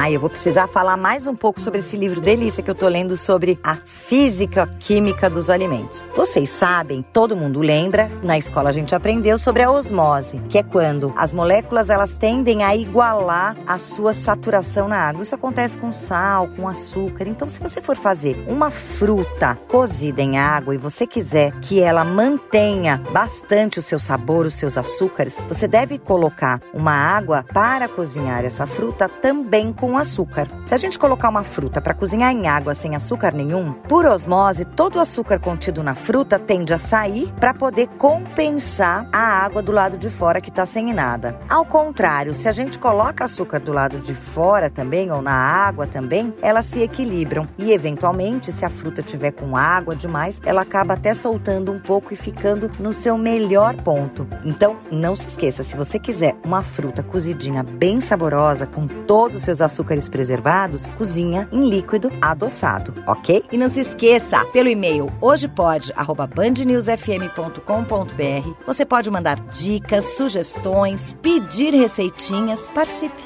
Ah, eu vou precisar falar mais um pouco sobre esse livro delícia que eu tô lendo sobre a física química dos alimentos. Vocês sabem, todo mundo lembra, na escola a gente aprendeu sobre a osmose, que é quando as moléculas elas tendem a igualar a sua saturação na água. Isso acontece com sal, com açúcar. Então, se você for fazer uma fruta cozida em água e você quiser que ela mantenha bastante o seu sabor, os seus açúcares, você deve colocar uma água para cozinhar essa fruta também com açúcar. Se a gente colocar uma fruta para cozinhar em água sem açúcar nenhum, por osmose, todo o açúcar contido na fruta tende a sair para poder compensar a água do lado de fora que está sem nada. Ao contrário, se a gente coloca açúcar do lado de fora também ou na água também, elas se equilibram e eventualmente, se a fruta tiver com água demais, ela acaba até soltando um pouco e ficando no seu melhor ponto. Então, não se esqueça, se você quiser uma fruta cozidinha bem saborosa com todos os seus açúcares preservados, cozinha em líquido adoçado, ok? E não se esqueça, pelo e-mail hojepod@bandnewsfm.com.br, você pode mandar dicas, sugestões, pedir receitinhas, participe.